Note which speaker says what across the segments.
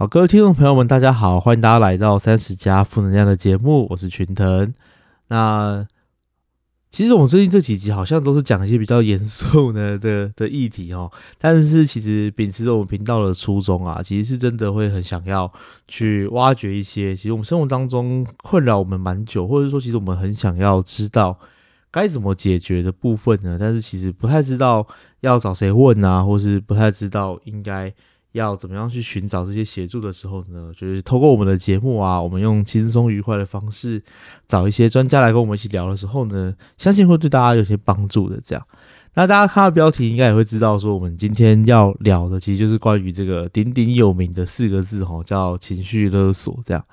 Speaker 1: 好，各位听众朋友们，大家好，欢迎大家来到三十加负能量的节目，我是群腾。那其实我们最近这几集好像都是讲一些比较严肃 的的的议题哦，但是其实秉持着我们频道的初衷啊，其实是真的会很想要去挖掘一些，其实我们生活当中困扰我们蛮久，或者说其实我们很想要知道该怎么解决的部分呢，但是其实不太知道要找谁问啊，或是不太知道应该。要怎么样去寻找这些协助的时候呢？就是透过我们的节目啊，我们用轻松愉快的方式找一些专家来跟我们一起聊的时候呢，相信会对大家有些帮助的。这样，那大家看到标题应该也会知道，说我们今天要聊的其实就是关于这个鼎鼎有名的四个字哈，叫情绪勒索。这样。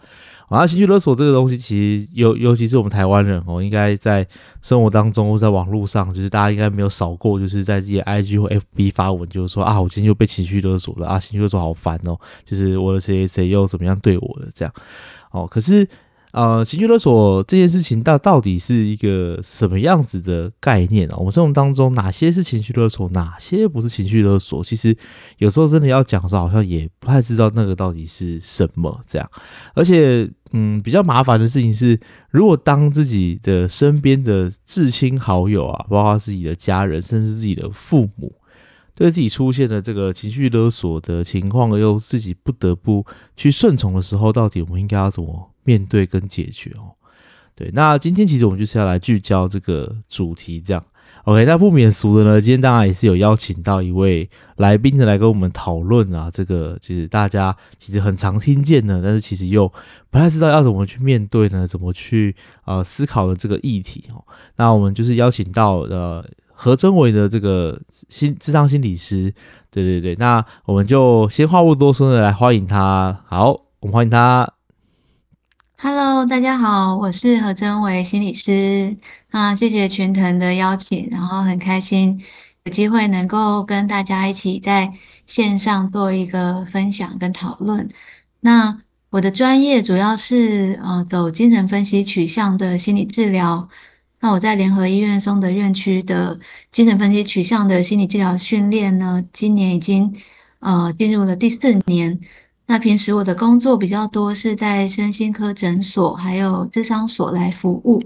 Speaker 1: 啊，情绪勒索这个东西，其实尤尤其是我们台湾人哦，应该在生活当中或在网络上，就是大家应该没有少过，就是在自己的 IG 或 FB 发文，就是说啊，我今天又被情绪勒索了啊，情绪勒索好烦哦，就是我的谁谁谁又怎么样对我的这样，哦，可是。呃，情绪勒索这件事情到到底是一个什么样子的概念啊？我们生活当中哪些是情绪勒索，哪些不是情绪勒索？其实有时候真的要讲的时候，好像也不太知道那个到底是什么这样。而且，嗯，比较麻烦的事情是，如果当自己的身边的至亲好友啊，包括自己的家人，甚至自己的父母，对自己出现的这个情绪勒索的情况，又自己不得不去顺从的时候，到底我们应该要怎么？面对跟解决哦，对，那今天其实我们就是要来聚焦这个主题，这样，OK，那不免俗的呢，今天当然也是有邀请到一位来宾的来跟我们讨论啊，这个其实大家其实很常听见的，但是其实又不太知道要怎么去面对呢，怎么去呃思考的这个议题哦。那我们就是邀请到呃何真伟的这个心智商心理师，对对对，那我们就先话不多说的来欢迎他，好，我们欢迎他。
Speaker 2: Hello，大家好，我是何真伟心理师。那谢谢群腾的邀请，然后很开心有机会能够跟大家一起在线上做一个分享跟讨论。那我的专业主要是呃走精神分析取向的心理治疗。那我在联合医院松德院区的精神分析取向的心理治疗训练呢，今年已经呃进入了第四年。那平时我的工作比较多，是在身心科诊所还有智商所来服务。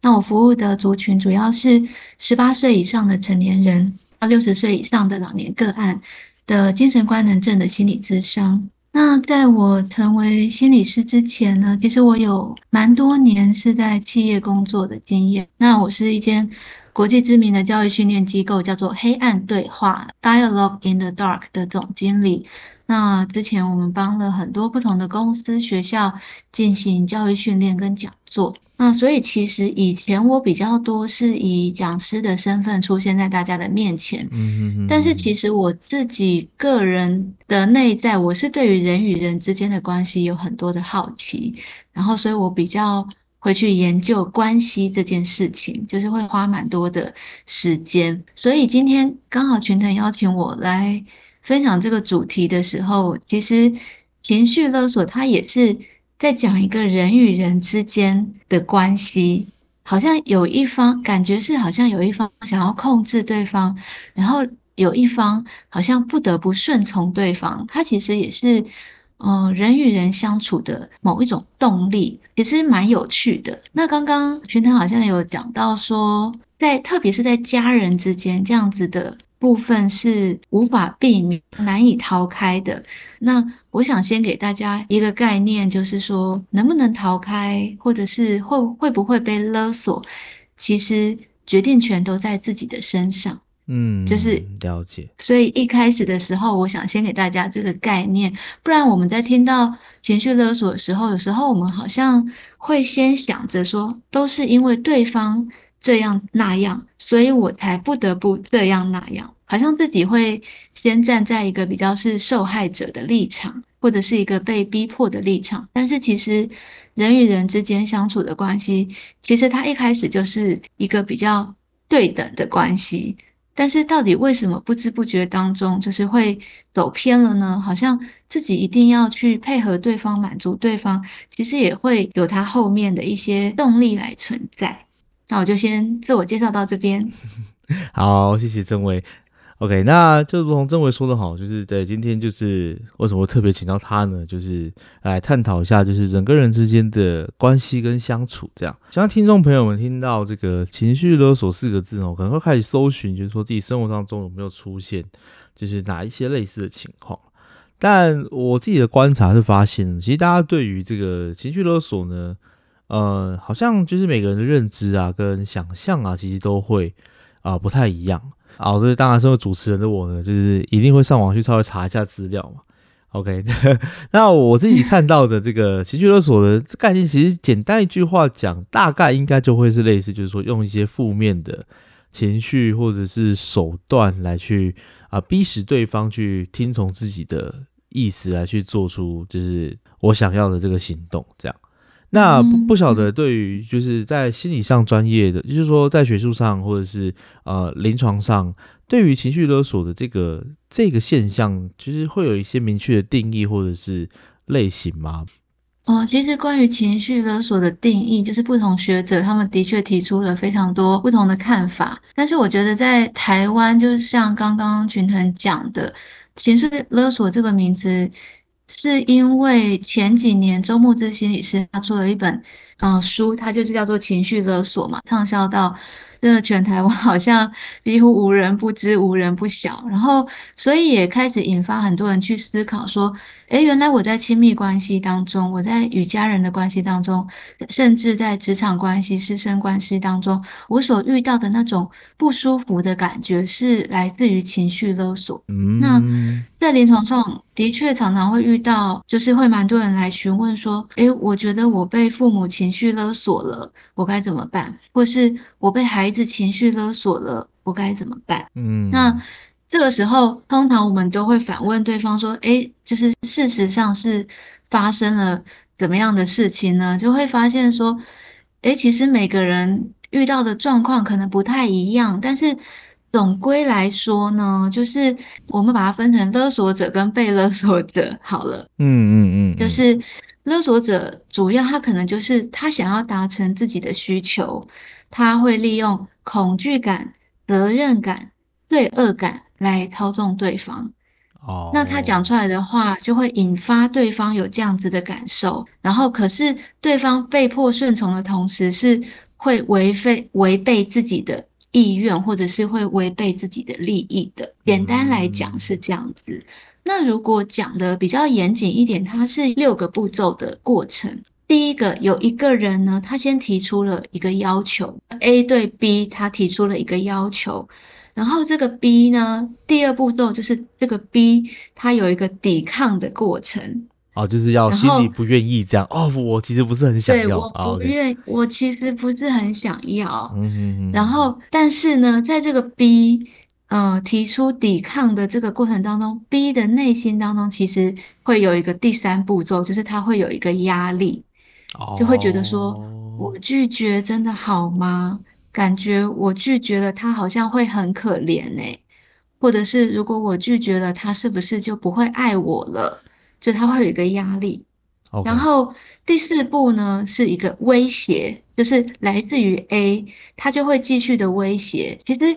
Speaker 2: 那我服务的族群主要是十八岁以上的成年人到六十岁以上的老年个案的精神官能症的心理咨商。那在我成为心理师之前呢，其实我有蛮多年是在企业工作的经验。那我是一间国际知名的教育训练机构，叫做黑暗对话 （Dialogue in the Dark） 的总经理。那之前我们帮了很多不同的公司、学校进行教育训练跟讲座。那所以其实以前我比较多是以讲师的身份出现在大家的面前。嗯但是其实我自己个人的内在，我是对于人与人之间的关系有很多的好奇。然后，所以我比较会去研究关系这件事情，就是会花蛮多的时间。所以今天刚好群腾邀请我来。分享这个主题的时候，其实情绪勒索它也是在讲一个人与人之间的关系，好像有一方感觉是好像有一方想要控制对方，然后有一方好像不得不顺从对方，它其实也是嗯人与人相处的某一种动力，其实蛮有趣的。那刚刚群腾好像有讲到说，在特别是在家人之间这样子的。部分是无法避免、难以逃开的。那我想先给大家一个概念，就是说能不能逃开，或者是会会不会被勒索，其实决定权都在自己的身上。
Speaker 1: 嗯，
Speaker 2: 就是
Speaker 1: 了解。
Speaker 2: 所以一开始的时候，我想先给大家这个概念，不然我们在听到情绪勒索的时候，有时候我们好像会先想着说，都是因为对方。这样那样，所以我才不得不这样那样，好像自己会先站在一个比较是受害者的立场，或者是一个被逼迫的立场。但是其实人与人之间相处的关系，其实它一开始就是一个比较对等的关系。但是到底为什么不知不觉当中就是会走偏了呢？好像自己一定要去配合对方，满足对方，其实也会有它后面的一些动力来存在。那我就先自我介绍到这边。
Speaker 1: 好，谢谢郑伟。OK，那就如同曾伟说的好，就是在今天就是为什么特别请到他呢？就是来探讨一下，就是人跟人之间的关系跟相处。这样，像听众朋友们听到这个情绪勒索四个字哦，可能会开始搜寻，就是说自己生活当中有没有出现，就是哪一些类似的情况。但我自己的观察是发现，其实大家对于这个情绪勒索呢，呃，好像就是每个人的认知啊跟想象啊，其实都会啊不太一样。好，这当然身为主持人的我呢，就是一定会上网去稍微查一下资料嘛。OK，那我自己看到的这个情绪勒索的概念，其实简单一句话讲，大概应该就会是类似，就是说用一些负面的情绪或者是手段来去啊逼使对方去听从自己的意思来去做出就是我想要的这个行动，这样。那不不晓得对于就是在心理上专业的，就是说在学术上或者是呃临床上，对于情绪勒索的这个这个现象，就是会有一些明确的定义或者是类型吗？
Speaker 2: 哦，其实关于情绪勒索的定义，就是不同学者他们的确提出了非常多不同的看法。但是我觉得在台湾，就是像刚刚群腾讲的，情绪勒索这个名词。是因为前几年周牧之心理师他出了一本嗯书，它就是叫做情绪勒索嘛，畅销到。真的，全台湾 好像几乎无人不知、无人不晓。然后，所以也开始引发很多人去思考说：，诶，原来我在亲密关系当中，我在与家人的关系当中，甚至在职场关系、师生关系当中，我所遇到的那种不舒服的感觉，是来自于情绪勒索。那在临床上的确常常会遇到，就是会蛮多人来询问说：，诶，我觉得我被父母情绪勒索了，我该怎么办？或是我被孩子情绪勒索了，我该怎么办？嗯，那这个时候，通常我们都会反问对方说：“诶，就是事实上是发生了怎么样的事情呢？”就会发现说：“诶，其实每个人遇到的状况可能不太一样，但是总归来说呢，就是我们把它分成勒索者跟被勒索者好了。”嗯嗯嗯，就是。勒索者主要他可能就是他想要达成自己的需求，他会利用恐惧感、责任感、罪恶感来操纵对方。哦，那他讲出来的话就会引发对方有这样子的感受，然后可是对方被迫顺从的同时，是会违背违背自己的意愿，或者是会违背自己的利益的。简单来讲是这样子。那如果讲的比较严谨一点，它是六个步骤的过程。第一个，有一个人呢，他先提出了一个要求，A 对 B，他提出了一个要求，然后这个 B 呢，第二步骤就是这个 B 他有一个抵抗的过程。
Speaker 1: 哦，就是要心里不愿意这样。哦，我其实不是很想要。
Speaker 2: 对，我不愿，我其实不是很想要。嗯嗯嗯。然后，但是呢，在这个 B。呃，提出抵抗的这个过程当中，B 的内心当中其实会有一个第三步骤，就是他会有一个压力，就会觉得说，我拒绝真的好吗？感觉我拒绝了他好像会很可怜呢，或者是如果我拒绝了他，是不是就不会爱我了？就他会有一个压力。然后第四步呢，是一个威胁，就是来自于 A，他就会继续的威胁。其实。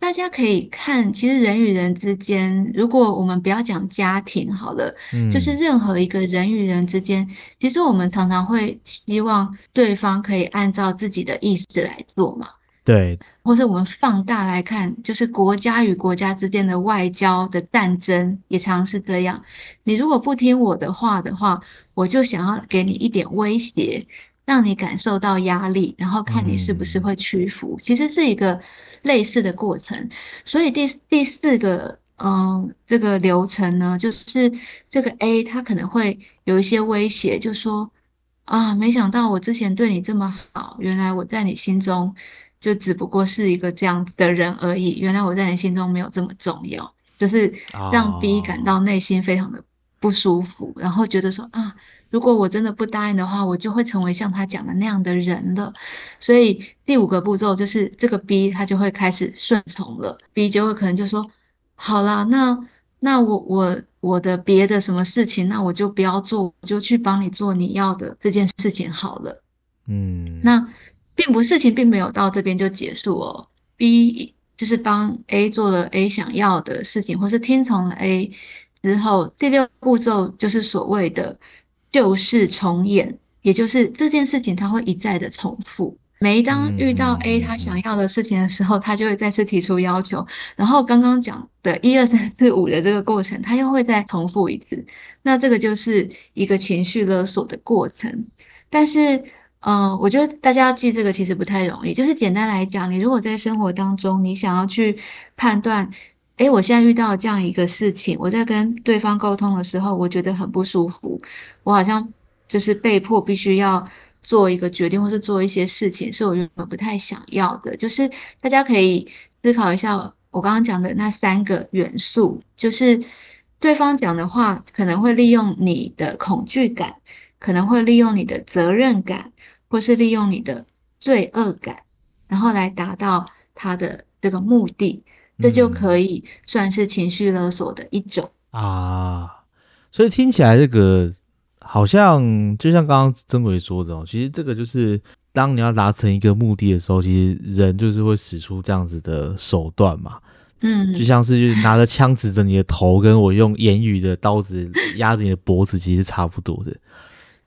Speaker 2: 大家可以看，其实人与人之间，如果我们不要讲家庭好了，嗯，就是任何一个人与人之间，其实我们常常会希望对方可以按照自己的意思来做嘛，
Speaker 1: 对，
Speaker 2: 或是我们放大来看，就是国家与国家之间的外交的战争也常是这样。你如果不听我的话的话，我就想要给你一点威胁，让你感受到压力，然后看你是不是会屈服。其实是一个。类似的过程，所以第第四个，嗯，这个流程呢，就是这个 A 他可能会有一些威胁，就说啊，没想到我之前对你这么好，原来我在你心中就只不过是一个这样子的人而已，原来我在你心中没有这么重要，就是让 B 感到内心非常的不舒服，然后觉得说啊。如果我真的不答应的话，我就会成为像他讲的那样的人了。所以第五个步骤就是这个 B 他就会开始顺从了，B 就会可能就说：好啦，那那我我我的别的什么事情，那我就不要做，我就去帮你做你要的这件事情好了。嗯，那并不事情并没有到这边就结束哦。B 就是帮 A 做了 A 想要的事情，或是听从了 A 之后，第六步骤就是所谓的旧事重演，也就是这件事情它会一再的重复。每当遇到 A 他想要的事情的时候，他就会再次提出要求，然后刚刚讲的一二三四五的这个过程，他又会再重复一次。那这个就是一个情绪勒索的过程。但是，嗯，我觉得大家要记这个其实不太容易。就是简单来讲，你如果在生活当中，你想要去判断，诶，我现在遇到这样一个事情，我在跟对方沟通的时候，我觉得很不舒服，我好像就是被迫必须要。做一个决定，或是做一些事情，是我原本不太想要的。就是大家可以思考一下，我刚刚讲的那三个元素，就是对方讲的话可能会利用你的恐惧感，可能会利用你的责任感，或是利用你的罪恶感，然后来达到他的这个目的，这就可以算是情绪勒索的一种
Speaker 1: 啊。所以听起来这个。好像就像刚刚曾伟说的哦，其实这个就是当你要达成一个目的的时候，其实人就是会使出这样子的手段嘛。
Speaker 2: 嗯，
Speaker 1: 就像是拿着枪指着你的头，跟我用言语的刀子压着你的脖子，其实差不多的。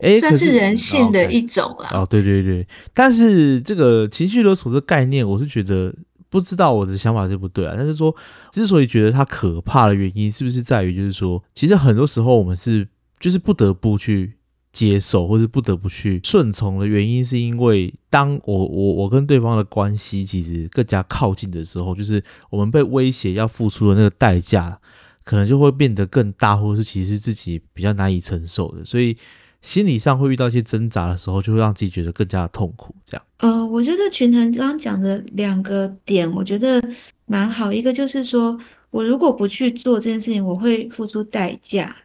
Speaker 1: 哎，
Speaker 2: 算是人性的一种啦。
Speaker 1: 哦，对对对，但是这个情绪勒索这概念，我是觉得不知道我的想法对不对啊。但是说，之所以觉得它可怕的原因，是不是在于就是说，其实很多时候我们是。就是不得不去接受，或是不得不去顺从的原因，是因为当我我我跟对方的关系其实更加靠近的时候，就是我们被威胁要付出的那个代价，可能就会变得更大，或者是其实自己比较难以承受的，所以心理上会遇到一些挣扎的时候，就会让自己觉得更加的痛苦。这样，
Speaker 2: 呃，我觉得群腾刚刚讲的两个点，我觉得蛮好。一个就是说我如果不去做这件事情，我会付出代价。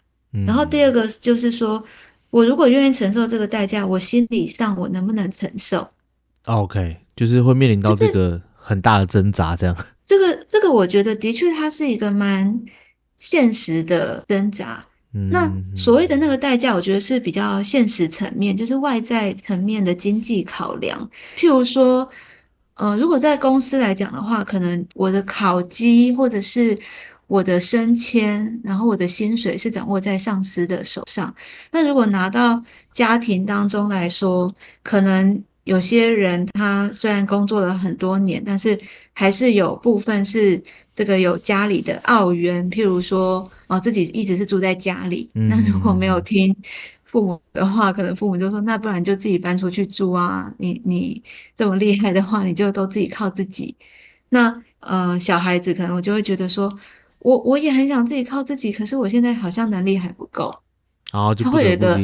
Speaker 2: 然后第二个就是说，我如果愿意承受这个代价，我心理上我能不能承受
Speaker 1: ？OK，就是会面临到这个很大的挣扎，这样。
Speaker 2: 这个这个，我觉得的确它是一个蛮现实的挣扎。那所谓的那个代价，我觉得是比较现实层面，就是外在层面的经济考量。譬如说，呃，如果在公司来讲的话，可能我的考绩或者是。我的升迁，然后我的薪水是掌握在上司的手上。那如果拿到家庭当中来说，可能有些人他虽然工作了很多年，但是还是有部分是这个有家里的澳元，譬如说哦自己一直是住在家里，那如果没有听父母的话，可能父母就说那不然就自己搬出去住啊。你你这么厉害的话，你就都自己靠自己。那呃小孩子可能我就会觉得说。我我也很想自己靠自己，可是我现在好像能力还不够，
Speaker 1: 然后
Speaker 2: 他会有一个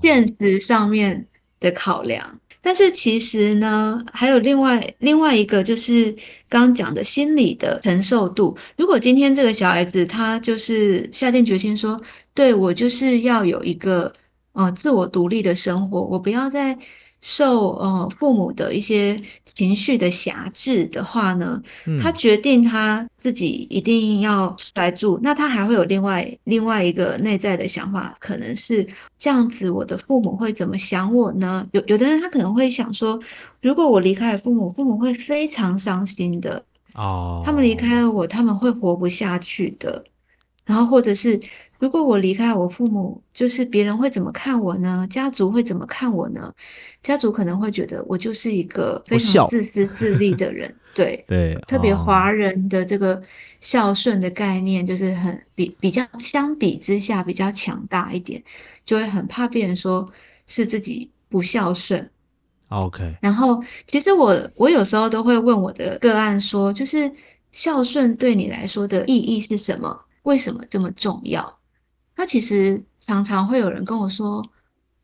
Speaker 2: 现实上面的考量。但是其实呢，还有另外另外一个，就是刚刚讲的心理的承受度。如果今天这个小孩子他就是下定决心说，对我就是要有一个呃自我独立的生活，我不要再。受呃父母的一些情绪的辖制的话呢，他决定他自己一定要出来住，那他还会有另外另外一个内在的想法，可能是这样子，我的父母会怎么想我呢？有有的人他可能会想说，如果我离开了父母，父母会非常伤心的
Speaker 1: 哦，
Speaker 2: 他们离开了我，他们会活不下去的。然后，或者是如果我离开我父母，就是别人会怎么看我呢？家族会怎么看我呢？家族可能会觉得我就是一个非常自私 自利的人。对
Speaker 1: 对，
Speaker 2: 特别华人的这个孝顺的概念，就是很比比较相比之下比较强大一点，就会很怕别人说是自己不孝顺。
Speaker 1: OK。
Speaker 2: 然后，其实我我有时候都会问我的个案说，就是孝顺对你来说的意义是什么？为什么这么重要？那其实常常会有人跟我说：“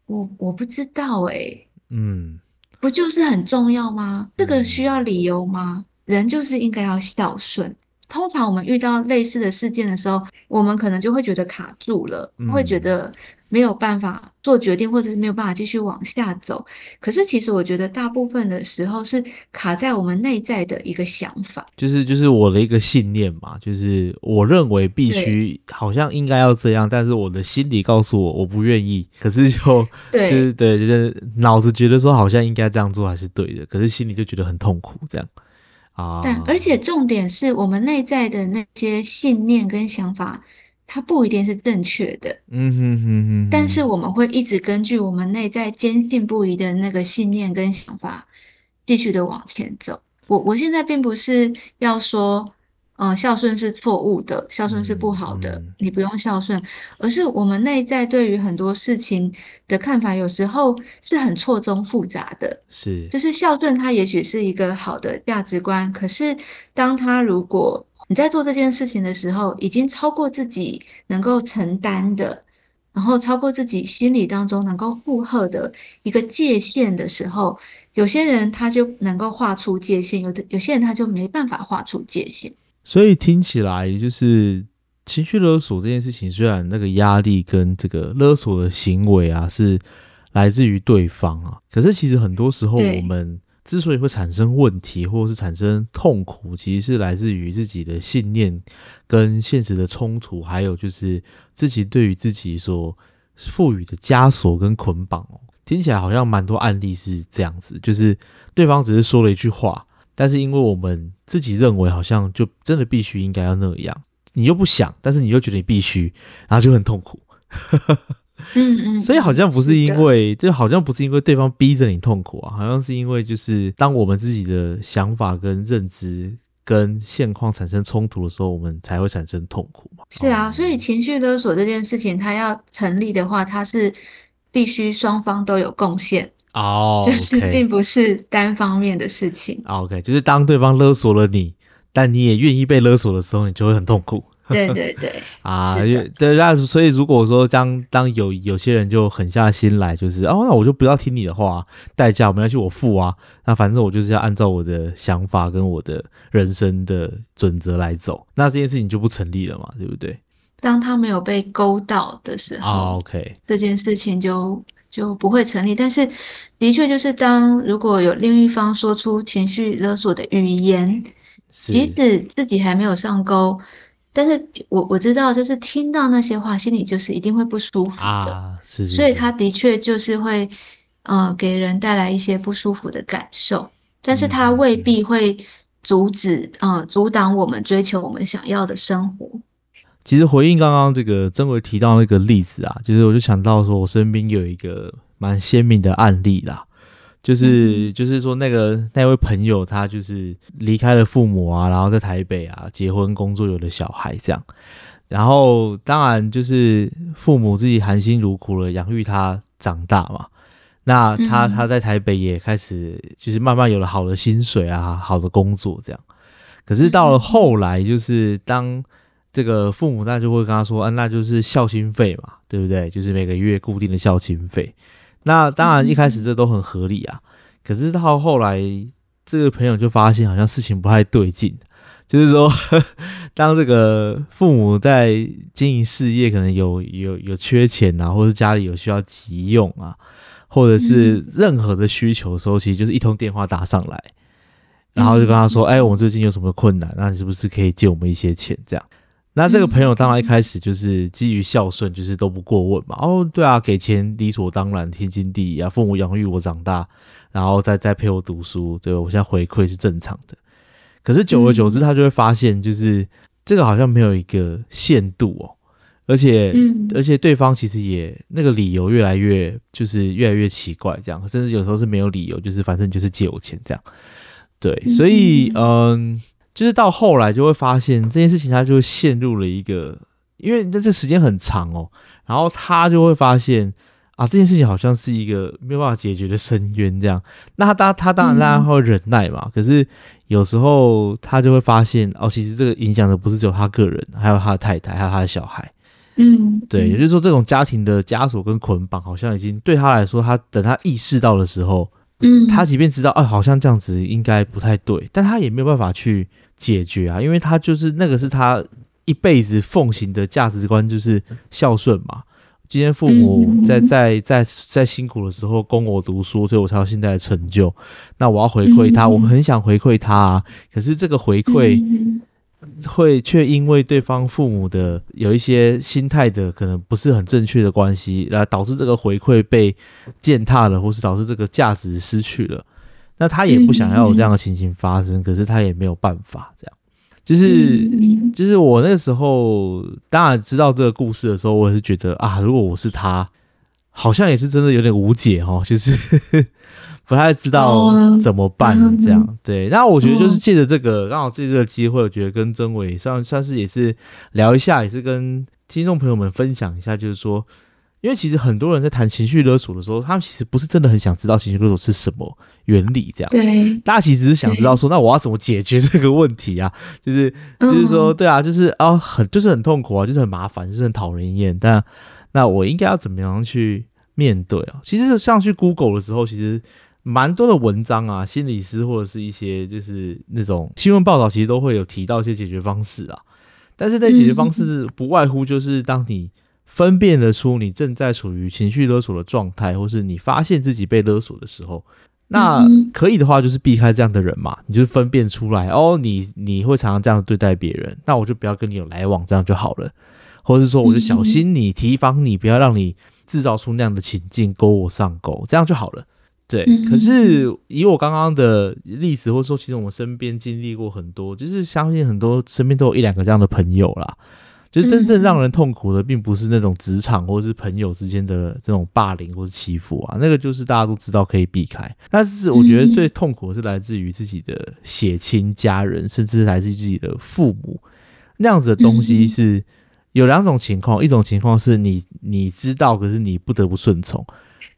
Speaker 2: 我我不知道哎，
Speaker 1: 嗯，
Speaker 2: 不就是很重要吗？这个需要理由吗？人就是应该要孝顺。通常我们遇到类似的事件的时候，我们可能就会觉得卡住了，会觉得。”没有办法做决定，或者是没有办法继续往下走。可是，其实我觉得大部分的时候是卡在我们内在的一个想法，
Speaker 1: 就是就是我的一个信念嘛，就是我认为必须好像应该要这样，但是我的心里告诉我我不愿意。可是就 就是对，就是脑子觉得说好像应该这样做还是对的，可是心里就觉得很痛苦，这样。啊。
Speaker 2: 但而且重点是我们内在的那些信念跟想法，它不一定是正确的。
Speaker 1: 嗯哼哼哼，
Speaker 2: 但是我们会一直根据我们内在坚信不疑的那个信念跟想法，继续的往前走。我我现在并不是要说。嗯，孝顺是错误的，孝顺是不好的，你不用孝顺。而是我们内在对于很多事情的看法，有时候是很错综复杂的。
Speaker 1: 是，
Speaker 2: 就是孝顺，它也许是一个好的价值观，可是当它如果你在做这件事情的时候，已经超过自己能够承担的，然后超过自己心理当中能够负荷的一个界限的时候，有些人他就能够画出界限，有的有些人他就没办法画出界限。
Speaker 1: 所以听起来就是情绪勒索这件事情，虽然那个压力跟这个勒索的行为啊是来自于对方啊，可是其实很多时候我们之所以会产生问题或者是产生痛苦，其实是来自于自己的信念跟现实的冲突，还有就是自己对于自己所赋予的枷锁跟捆绑哦。听起来好像蛮多案例是这样子，就是对方只是说了一句话。但是因为我们自己认为好像就真的必须应该要那样，你又不想，但是你又觉得你必须，然后就很痛苦。
Speaker 2: 嗯嗯，
Speaker 1: 所以好像不是因为，就好像不是因为对方逼着你痛苦啊，好像是因为就是当我们自己的想法跟认知跟现况产生冲突的时候，我们才会产生痛苦嘛。
Speaker 2: 是啊，所以情绪勒索这件事情，它要成立的话，它是必须双方都有贡献。
Speaker 1: 哦，
Speaker 2: 就是并不是单方面的事情。
Speaker 1: OK，就是当对方勒索了你，但你也愿意被勒索的时候，你就会很痛苦。
Speaker 2: 对对对，
Speaker 1: 啊，对，那所以如果说当当有有些人就狠下心来，就是哦，那我就不要听你的话，代价没关系，我付啊。那反正我就是要按照我的想法跟我的人生的准则来走，那这件事情就不成立了嘛，对不对？
Speaker 2: 当他没有被勾到的时候
Speaker 1: ，OK，
Speaker 2: 这件事情就。就不会成立，但是的确就是当如果有另一方说出情绪勒索的语言，即使自己还没有上钩，但是我我知道就是听到那些话，心里就是一定会不舒服的，
Speaker 1: 是，
Speaker 2: 所以他的确就是会呃给人带来一些不舒服的感受，但是他未必会阻止呃阻挡我们追求我们想要的生活。
Speaker 1: 其实回应刚刚这个曾伟提到那个例子啊，就是我就想到说，我身边有一个蛮鲜明的案例啦，就是就是说那个那位朋友他就是离开了父母啊，然后在台北啊结婚工作有了小孩这样，然后当然就是父母自己含辛茹苦了养育他长大嘛，那他他在台北也开始就是慢慢有了好的薪水啊，好的工作这样，可是到了后来就是当。这个父母那就会跟他说：“啊，那就是孝心费嘛，对不对？就是每个月固定的孝心费。那当然一开始这都很合理啊。可是到后来，这个朋友就发现好像事情不太对劲，就是说，当这个父母在经营事业，可能有有有缺钱啊，或是家里有需要急用啊，或者是任何的需求的时候，其实就是一通电话打上来，然后就跟他说：‘哎，我们最近有什么困难？那你是不是可以借我们一些钱？’这样。”那这个朋友当然一开始就是基于孝顺，就是都不过问嘛。哦，对啊，给钱理所当然，天经地义啊。父母养育我长大，然后再再陪我读书，对我现在回馈是正常的。可是久而久之，他就会发现，就是这个好像没有一个限度哦，而且，而且对方其实也那个理由越来越就是越来越奇怪，这样，甚至有时候是没有理由，就是反正就是借我钱这样。对，所以，嗯。就是到后来就会发现这件事情，他就会陷入了一个，因为这这时间很长哦，然后他就会发现啊，这件事情好像是一个没有办法解决的深渊这样。那他当他当然当然会忍耐嘛，可是有时候他就会发现哦，其实这个影响的不是只有他个人，还有他的太太，还有他的小孩。
Speaker 2: 嗯，
Speaker 1: 对，也就是说，这种家庭的枷锁跟捆绑，好像已经对他来说，他等他意识到的时候。
Speaker 2: 嗯，
Speaker 1: 他即便知道，哎，好像这样子应该不太对，但他也没有办法去解决啊，因为他就是那个是他一辈子奉行的价值观，就是孝顺嘛。今天父母在在在在辛苦的时候供我读书，所以我才有现在的成就。那我要回馈他，我很想回馈他啊，可是这个回馈。会却因为对方父母的有一些心态的可能不是很正确的关系，来导致这个回馈被践踏了，或是导致这个价值失去了。那他也不想要有这样的情形发生，可是他也没有办法，这样就是就是我那时候当然知道这个故事的时候，我也是觉得啊，如果我是他，好像也是真的有点无解哦，就是不太知道怎么办这样。对，那我觉得就是借着这个刚好借这个机会，我觉得跟曾伟算算是也是聊一下，也是跟听众朋友们分享一下，就是说。因为其实很多人在谈情绪勒索的时候，他们其实不是真的很想知道情绪勒索是什么原理，这样。
Speaker 2: 对。
Speaker 1: 大家其实是想知道说，那我要怎么解决这个问题啊？就是，就是说，对啊，就是啊，很，就是很痛苦啊，就是很麻烦，就是很讨人厌。但那我应该要怎么样去面对啊？其实上去 Google 的时候，其实蛮多的文章啊，心理师或者是一些就是那种新闻报道，其实都会有提到一些解决方式啊。但是，那解决方式不外乎就是当你。分辨得出你正在处于情绪勒索的状态，或是你发现自己被勒索的时候，那可以的话就是避开这样的人嘛，你就分辨出来哦，你你会常常这样对待别人，那我就不要跟你有来往，这样就好了，或者是说我就小心你，提防你，不要让你制造出那样的情境勾我上钩，这样就好了。对，可是以我刚刚的例子，或者说其实我们身边经历过很多，就是相信很多身边都有一两个这样的朋友啦。就是真正让人痛苦的，并不是那种职场或者是朋友之间的这种霸凌或是欺负啊，那个就是大家都知道可以避开。但是我觉得最痛苦的是来自于自己的血亲家人，甚至是来自于自己的父母那样子的东西。是有两种情况，一种情况是你你知道，可是你不得不顺从；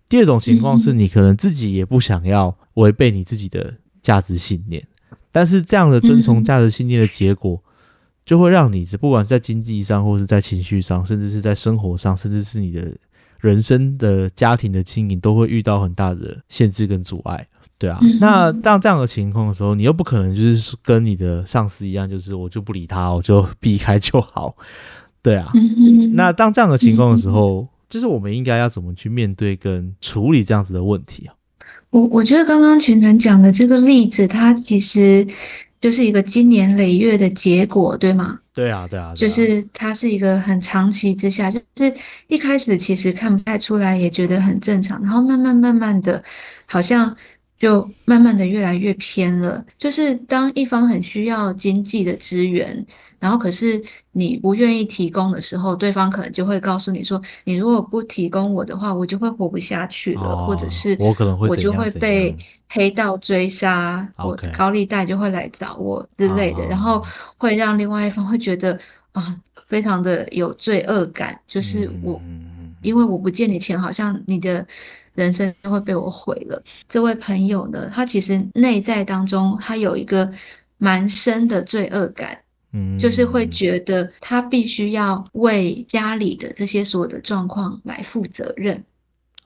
Speaker 1: 第二种情况是你可能自己也不想要违背你自己的价值信念，但是这样的遵从价值信念的结果。就会让你不管是在经济上，或是在情绪上，甚至是在生活上，甚至是你的人生的家庭的经营，都会遇到很大的限制跟阻碍，对啊。那当这样的情况的时候，你又不可能就是跟你的上司一样，就是我就不理他，我就避开就好，对啊。那当这样的情况的时候，就是我们应该要怎么去面对跟处理这样子的问题啊？
Speaker 2: 我我觉得刚刚群团讲的这个例子，它其实。就是一个经年累月的结果，对吗？
Speaker 1: 对啊，对啊，
Speaker 2: 就是它是一个很长期之下，就是一开始其实看不太出来，也觉得很正常，然后慢慢慢慢的，好像就慢慢的越来越偏了。就是当一方很需要经济的资源。然后，可是你不愿意提供的时候，对方可能就会告诉你说：“你如果不提供我的话，我就会活不下去了，或者是
Speaker 1: 我可能会
Speaker 2: 我就会被黑道追杀，我高利贷就会来找我之类的，然后会让另外一方会觉得啊，非常的有罪恶感，就是我因为我不借你钱，好像你的人生就会被我毁了。这位朋友呢，他其实内在当中他有一个蛮深的罪恶感。就是会觉得他必须要为家里的这些所有的状况来负责任。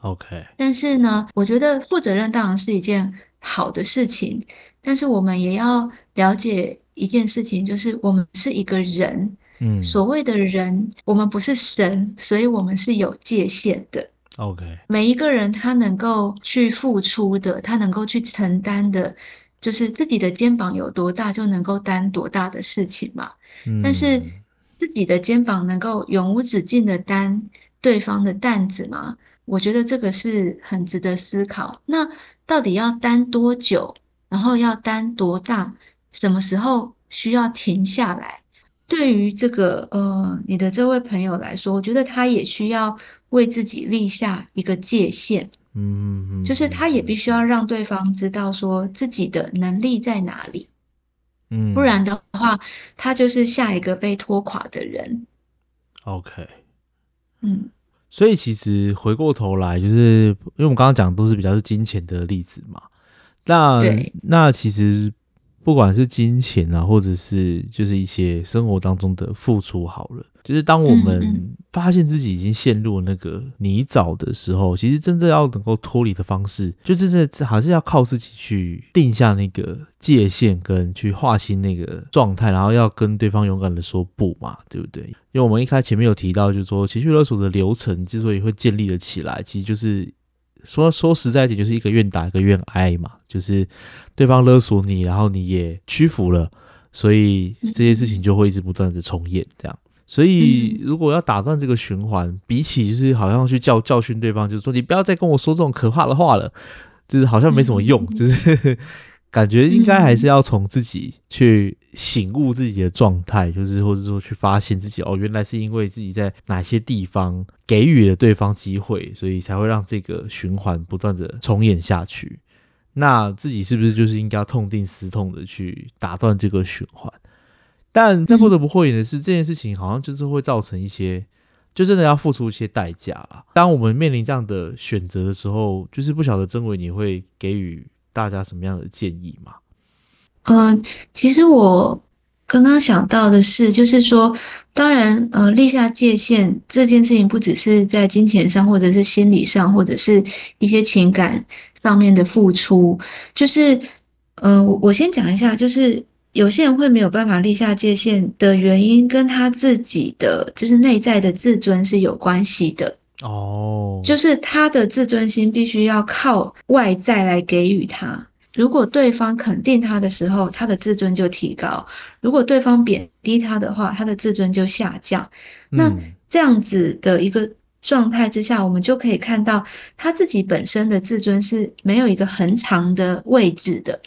Speaker 1: OK，
Speaker 2: 但是呢，我觉得负责任当然是一件好的事情，但是我们也要了解一件事情，就是我们是一个人。嗯，所谓的人，我们不是神，所以我们是有界限的。
Speaker 1: OK，
Speaker 2: 每一个人他能够去付出的，他能够去承担的。就是自己的肩膀有多大，就能够担多大的事情嘛。但是自己的肩膀能够永无止境的担对方的担子吗？我觉得这个是很值得思考。那到底要担多久？然后要担多大？什么时候需要停下来？对于这个呃，你的这位朋友来说，我觉得他也需要为自己立下一个界限。嗯，就是他也必须要让对方知道说自己的能力在哪里，嗯，不然的话，他就是下一个被拖垮的人。
Speaker 1: OK，
Speaker 2: 嗯，
Speaker 1: 所以其实回过头来，就是因为我们刚刚讲都是比较是金钱的例子嘛，那那其实。不管是金钱啊，或者是就是一些生活当中的付出，好了，就是当我们发现自己已经陷入那个泥沼的时候，其实真正要能够脱离的方式，就真正还是要靠自己去定下那个界限，跟去划清那个状态，然后要跟对方勇敢的说不嘛，对不对？因为我们一开前面有提到，就是说情绪勒索的流程之所以会建立了起来，其实就是。说说实在一点，就是一个愿打一个愿挨嘛，就是对方勒索你，然后你也屈服了，所以这些事情就会一直不断的重演，这样。所以如果要打断这个循环，比起就是好像去教教训对方，就是说你不要再跟我说这种可怕的话了，就是好像没什么用，就是感觉应该还是要从自己去醒悟自己的状态，就是或者说去发现自己哦，原来是因为自己在哪些地方给予了对方机会，所以才会让这个循环不断的重演下去。那自己是不是就是应该痛定思痛的去打断这个循环？但在不得不讳言的是，这件事情好像就是会造成一些，就真的要付出一些代价了。当我们面临这样的选择的时候，就是不晓得曾伟你会给予大家什么样的建议吗？
Speaker 2: 嗯，其实我刚刚想到的是，就是说，当然，呃，立下界限这件事情，不只是在金钱上，或者是心理上，或者是一些情感。上面的付出，就是，呃，我先讲一下，就是有些人会没有办法立下界限的原因，跟他自己的就是内在的自尊是有关系的。
Speaker 1: 哦，
Speaker 2: 就是他的自尊心必须要靠外在来给予他。如果对方肯定他的时候，他的自尊就提高；如果对方贬低他的话，他的自尊就下降。那这样子的一个。状态之下，我们就可以看到他自己本身的自尊是没有一个很长的位置的。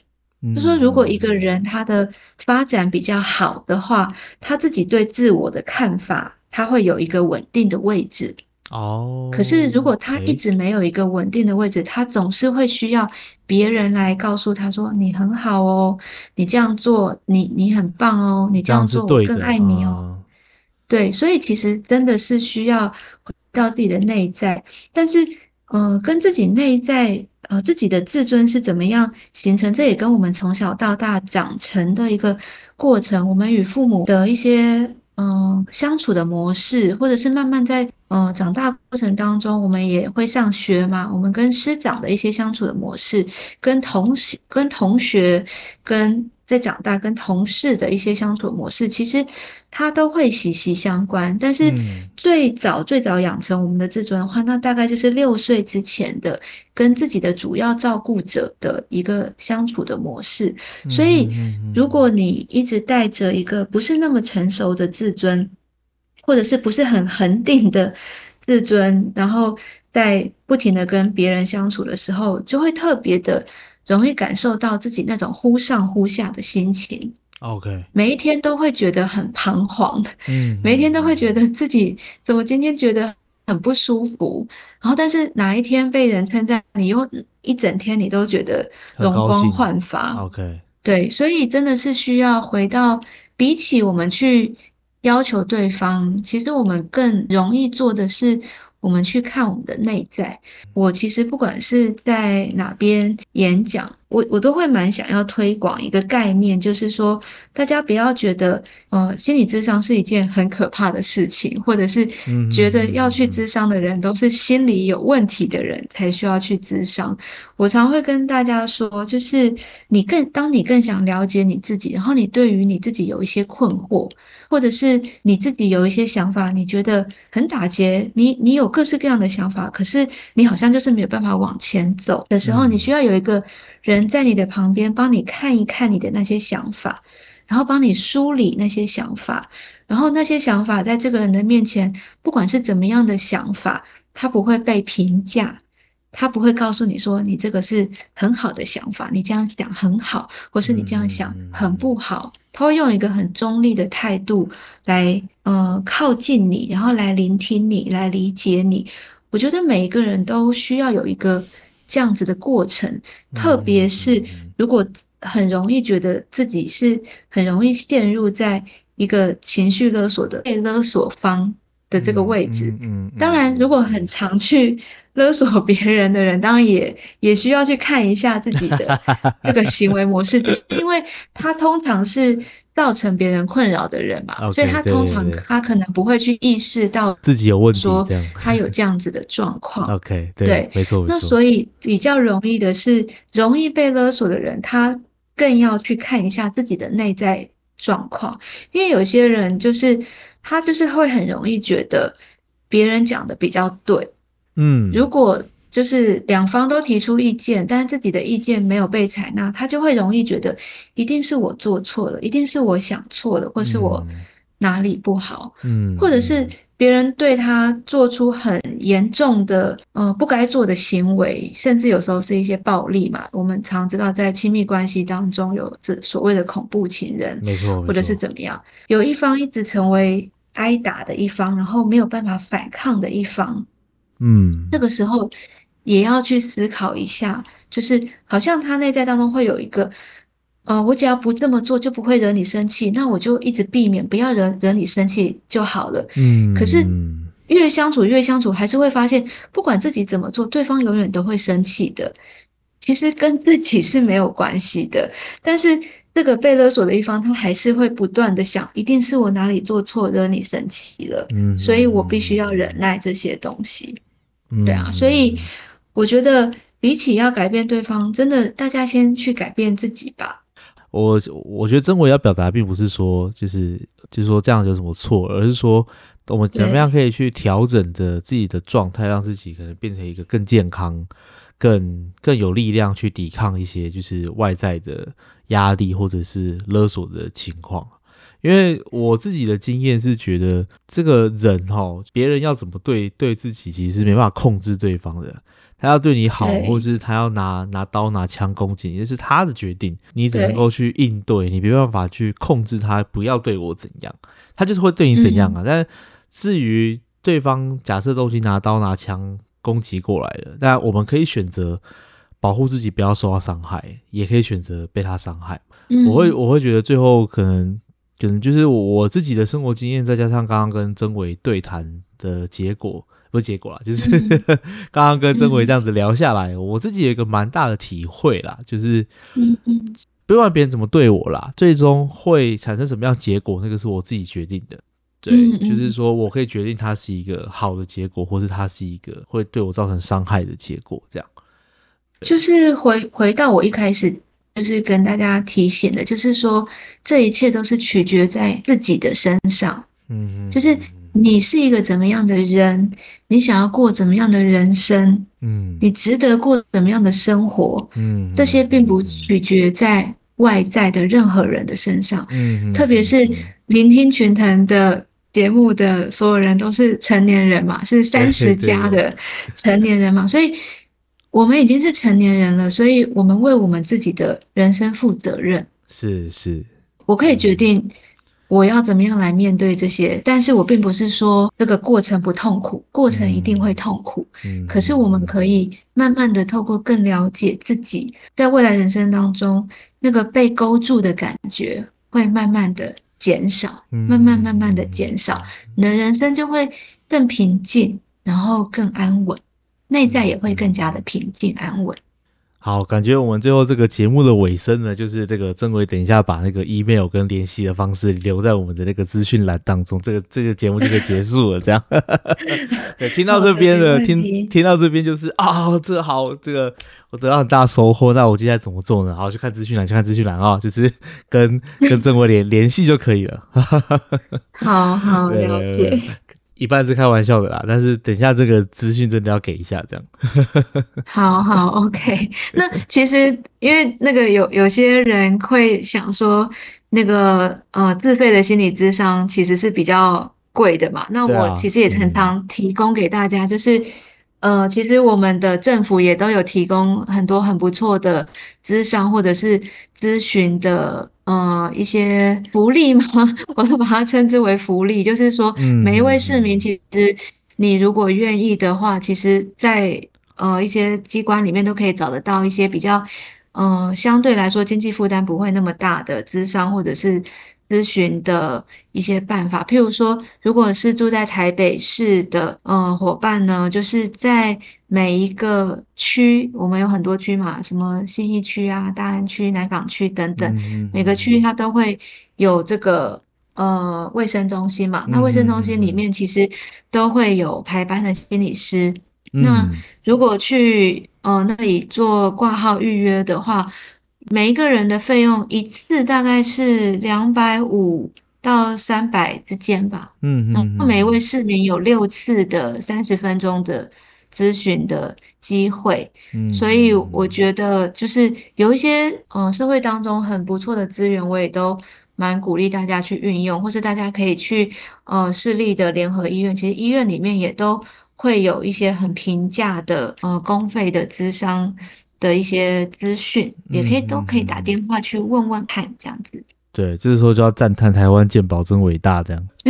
Speaker 2: 就说如果一个人他的发展比较好的话，他自己对自我的看法，他会有一个稳定的位置。
Speaker 1: 哦。
Speaker 2: 可是如果他一直没有一个稳定的位置，他总是会需要别人来告诉他说：“你很好哦，你这样做，你你很棒哦，你这样做我更爱你哦。”对，所以其实真的是需要回。到自己的内在，但是，呃，跟自己内在，呃，自己的自尊是怎么样形成？这也跟我们从小到大长成的一个过程，我们与父母的一些，嗯，相处的模式，或者是慢慢在，呃，长大过程当中，我们也会上学嘛，我们跟师长的一些相处的模式，跟同学、跟同学、跟。在长大跟同事的一些相处模式，其实它都会息息相关。但是最早最早养成我们的自尊的话，那大概就是六岁之前的跟自己的主要照顾者的一个相处的模式。所以，如果你一直带着一个不是那么成熟的自尊，或者是不是很恒定的自尊，然后在不停的跟别人相处的时候，就会特别的。容易感受到自己那种忽上忽下的心情。
Speaker 1: OK，
Speaker 2: 每一天都会觉得很彷徨。
Speaker 1: 嗯，
Speaker 2: 每一天都会觉得自己怎么今天觉得很不舒服。然后，但是哪一天被人称赞，你又一整天你都觉得容光焕发。
Speaker 1: OK，
Speaker 2: 对，所以真的是需要回到，比起我们去要求对方，其实我们更容易做的是。我们去看我们的内在。我其实不管是在哪边演讲，我我都会蛮想要推广一个概念，就是说大家不要觉得，呃，心理智商是一件很可怕的事情，或者是觉得要去智商的人都是心理有问题的人才需要去智商。我常会跟大家说，就是你更当你更想了解你自己，然后你对于你自己有一些困惑。或者是你自己有一些想法，你觉得很打结，你你有各式各样的想法，可是你好像就是没有办法往前走的时候，你需要有一个人在你的旁边帮你看一看你的那些想法，然后帮你梳理那些想法，然后那些想法在这个人的面前，不管是怎么样的想法，他不会被评价。他不会告诉你说你这个是很好的想法，你这样想很好，或是你这样想很不好。他会用一个很中立的态度来呃靠近你，然后来聆听你，来理解你。我觉得每一个人都需要有一个这样子的过程，特别是如果很容易觉得自己是很容易陷入在一个情绪勒索的被勒索方的这个位置。嗯，当然，如果很常去。勒索别人的人，当然也也需要去看一下自己的这个行为模式，就是因为他通常是造成别人困扰的人嘛，所以他通常他可能不会去意识到
Speaker 1: 自己有问题，
Speaker 2: 说他有这样子的状况。
Speaker 1: OK，对，没错，
Speaker 2: 那所以比较容易的是，容易被勒索的人，他更要去看一下自己的内在状况，因为有些人就是他就是会很容易觉得别人讲的比较对。
Speaker 1: 嗯，
Speaker 2: 如果就是两方都提出意见，但是自己的意见没有被采纳，他就会容易觉得一定是我做错了，一定是我想错了，或是我哪里不好，
Speaker 1: 嗯，
Speaker 2: 或者是别人对他做出很严重的呃不该做的行为，甚至有时候是一些暴力嘛。我们常知道，在亲密关系当中有这所谓的恐怖情人，
Speaker 1: 没错，
Speaker 2: 或者是怎么样，有一方一直成为挨打的一方，然后没有办法反抗的一方，
Speaker 1: 嗯，
Speaker 2: 这个时候也要去思考一下，就是好像他内在当中会有一个。呃，我只要不这么做，就不会惹你生气。那我就一直避免，不要惹惹你生气就好了。
Speaker 1: 嗯，
Speaker 2: 可是越相处越相处，还是会发现，不管自己怎么做，对方永远都会生气的。其实跟自己是没有关系的，但是这个被勒索的一方，他还是会不断的想，一定是我哪里做错惹你生气了。嗯，所以我必须要忍耐这些东西。对啊，所以我觉得比起要改变对方，真的大家先去改变自己吧。
Speaker 1: 我我觉得真我要表达，并不是说就是就是说这样有什么错，而是说我们怎么样可以去调整着自己的状态，让自己可能变成一个更健康、更更有力量去抵抗一些就是外在的压力或者是勒索的情况。因为我自己的经验是觉得，这个人哈，别人要怎么对对自己，其实没办法控制对方的。他要对你好，或是他要拿拿刀拿枪攻击你，这是他的决定，你只能够去应对，你没办法去控制他不要对我怎样，他就是会对你怎样啊。但至于对方假设都已经拿刀拿枪攻击过来了，但我们可以选择保护自己不要受到伤害，也可以选择被他伤害。我会我会觉得最后可能可能就是我自己的生活经验，再加上刚刚跟曾伟对谈的结果。不是结果啦，就是 刚刚跟曾伟这样子聊下来，我自己有一个蛮大的体会啦，就是不管别人怎么对我啦，最终会产生什么样结果，那个是我自己决定的。对，就是说我可以决定它是一个好的结果，或是它是一个会对我造成伤害的结果。这样，
Speaker 2: 就是回回到我一开始就是跟大家提醒的，就是说这一切都是取决在自己的身上。嗯，就是。你是一个怎么样的人？你想要过怎么样的人生？嗯，你值得过怎么样的生活？嗯，这些并不取决在外在的任何人的身上。嗯，特别是聆听群腾的节目的所有人都是成年人嘛，是三十加的成年人嘛，所以我们已经是成年人了，所以我们为我们自己的人生负责任。
Speaker 1: 是是，
Speaker 2: 我可以决定。我要怎么样来面对这些？但是我并不是说这个过程不痛苦，过程一定会痛苦。嗯，可是我们可以慢慢的透过更了解自己，在未来人生当中，那个被勾住的感觉会慢慢的减少，慢慢慢慢的减少，你的人生就会更平静，然后更安稳，内在也会更加的平静安稳。
Speaker 1: 好，感觉我们最后这个节目的尾声呢，就是这个曾伟等一下把那个 email 跟联系的方式留在我们的那个资讯栏当中，这个这个节目就可以结束了。这样，对，听到这边的听听到这边就是啊，这好，这个我得到很大收获。那我接下来怎么做呢？好，去看资讯栏，去看资讯栏啊，就是跟跟曾伟联联系就可以了。
Speaker 2: 好好了解。
Speaker 1: 一半是开玩笑的啦，但是等一下这个资讯真的要给一下，这样。
Speaker 2: 好好，OK。那其实因为那个有有些人会想说，那个呃自费的心理咨商其实是比较贵的嘛。那我其实也很常提供给大家，就是。呃，其实我们的政府也都有提供很多很不错的咨商或者是咨询的呃一些福利吗，我都把它称之为福利，就是说每一位市民，其实你如果愿意的话，其实在呃一些机关里面都可以找得到一些比较嗯相对来说经济负担不会那么大的咨商或者是。咨询的一些办法，譬如说，如果是住在台北市的呃伙伴呢，就是在每一个区，我们有很多区嘛，什么信义区啊、大安区、南港区等等，每个区它都会有这个呃卫生中心嘛。那卫生中心里面其实都会有排班的心理师。那如果去呃那里做挂号预约的话，每一个人的费用一次大概是两百五到三百之间吧。嗯嗯。那每一位市民有六次的三十分钟的咨询的机会。嗯。所以我觉得就是有一些嗯社会当中很不错的资源，我也都蛮鼓励大家去运用，或是大家可以去呃市立的联合医院，其实医院里面也都会有一些很平价的呃公费的咨商的一些资讯，也可以都可以打电话去问问看，这样子。
Speaker 1: 对，这时候就要赞叹台湾健保真伟大，这样。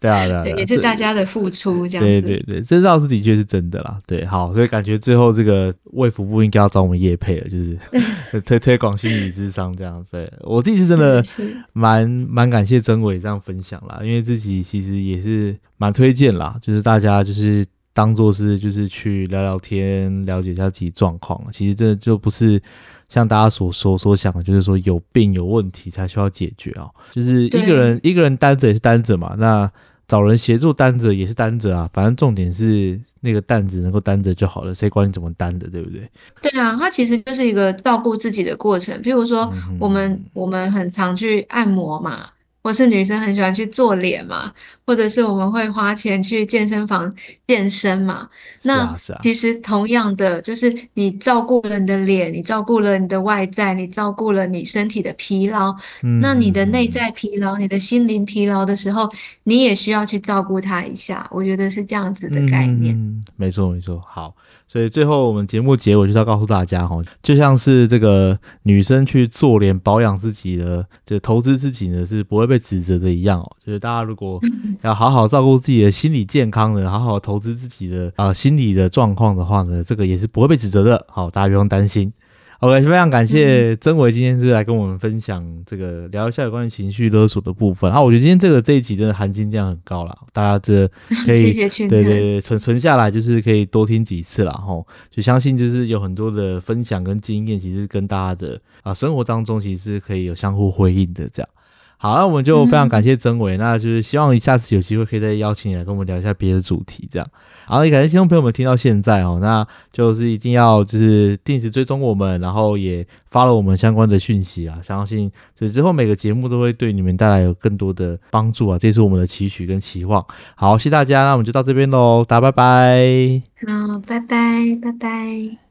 Speaker 1: 对啊，对啊，
Speaker 2: 也是大家的付出，这样。
Speaker 1: 对对对，这倒是的确是真的啦。对，好，所以感觉最后这个卫福部应该要找我们叶配了，就是 推推广心理智商这样。对我自己是真的蛮蛮感谢曾伟这样分享啦，因为自己其实也是蛮推荐啦，就是大家就是当做是就是去聊聊天，了解一下自己状况。其实这就不是。像大家所说所想的，就是说有病有问题才需要解决啊。就是一个人一个人担着也是担着嘛，那找人协助担着也是担着啊。反正重点是那个担子能够担着就好了，谁管你怎么担的，对不对？
Speaker 2: 对啊，它其实就是一个照顾自己的过程。譬如说，我们我们很常去按摩嘛。或是女生很喜欢去做脸嘛，或者是我们会花钱去健身房健身嘛。那其实同样的，就是你照顾了你的脸，你照顾了你的外在，你照顾了你身体的疲劳。那你的内在疲劳，你的心灵疲劳的时候，你也需要去照顾它一下。我觉得是这样子的概念。
Speaker 1: 没错，没错。好。所以最后我们节目结尾就是要告诉大家哈，就像是这个女生去做脸保养自己的，就投资自己呢是不会被指责的一样哦。就是大家如果要好好照顾自己的心理健康的，好好投资自己的啊心理的状况的话呢，这个也是不会被指责的。好，大家不用担心。OK，非常感谢曾维今天是来跟我们分享这个聊一下有关于情绪勒索的部分。啊，我觉得今天这个这一集真的含金量很高了，大家这 可以对对对存存下来，就是可以多听几次了哈。就相信就是有很多的分享跟经验，其实跟大家的啊生活当中其实可以有相互回应的这样。好，那我们就非常感谢曾伟，那就是希望你下次有机会可以再邀请你来跟我们聊一下别的主题这样。好，也感谢听众朋友们听到现在哦，那就是一定要就是定时追踪我们，然后也发了我们相关的讯息啊，相信这之后每个节目都会对你们带来有更多的帮助啊，这是我们的期许跟期望。好，谢谢大家，那我们就到这边喽，大家拜拜。
Speaker 2: 好，拜拜，拜拜。